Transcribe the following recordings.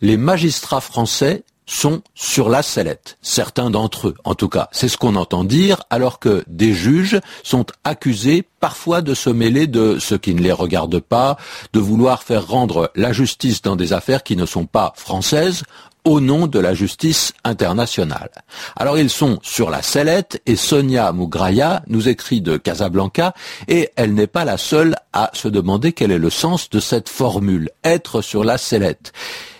les magistrats français sont sur la sellette. Certains d'entre eux, en tout cas. C'est ce qu'on entend dire, alors que des juges sont accusés parfois de se mêler de ce qui ne les regarde pas, de vouloir faire rendre la justice dans des affaires qui ne sont pas françaises, au nom de la justice internationale. Alors ils sont sur la sellette et Sonia Mougraya nous écrit de Casablanca et elle n'est pas la seule à se demander quel est le sens de cette formule, être sur la sellette.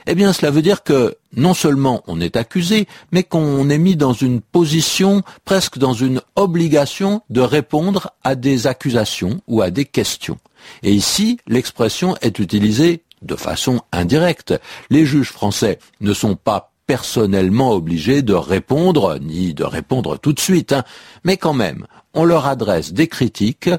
Eh bien, cela veut dire que non seulement on est accusé, mais qu'on est mis dans une position, presque dans une obligation de répondre à des accusations ou à des questions. Et ici, l'expression est utilisée de façon indirecte. Les juges français ne sont pas personnellement obligés de répondre, ni de répondre tout de suite, hein. mais quand même, on leur adresse des critiques,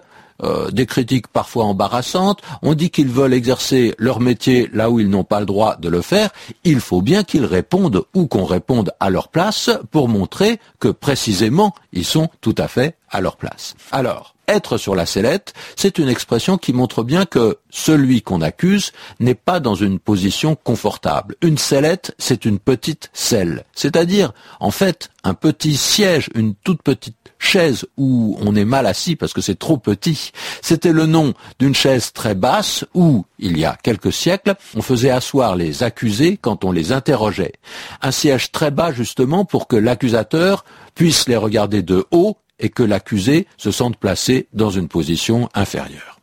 euh, des critiques parfois embarrassantes, on dit qu'ils veulent exercer leur métier là où ils n'ont pas le droit de le faire, il faut bien qu'ils répondent ou qu'on réponde à leur place pour montrer que précisément ils sont tout à fait à leur place. Alors, être sur la sellette, c'est une expression qui montre bien que celui qu'on accuse n'est pas dans une position confortable. Une sellette, c'est une petite selle, c'est-à-dire en fait un petit siège, une toute petite chaise où on est mal assis parce que c'est trop petit. C'était le nom d'une chaise très basse où, il y a quelques siècles, on faisait asseoir les accusés quand on les interrogeait. Un siège très bas justement pour que l'accusateur puisse les regarder de haut et que l'accusé se sente placé dans une position inférieure.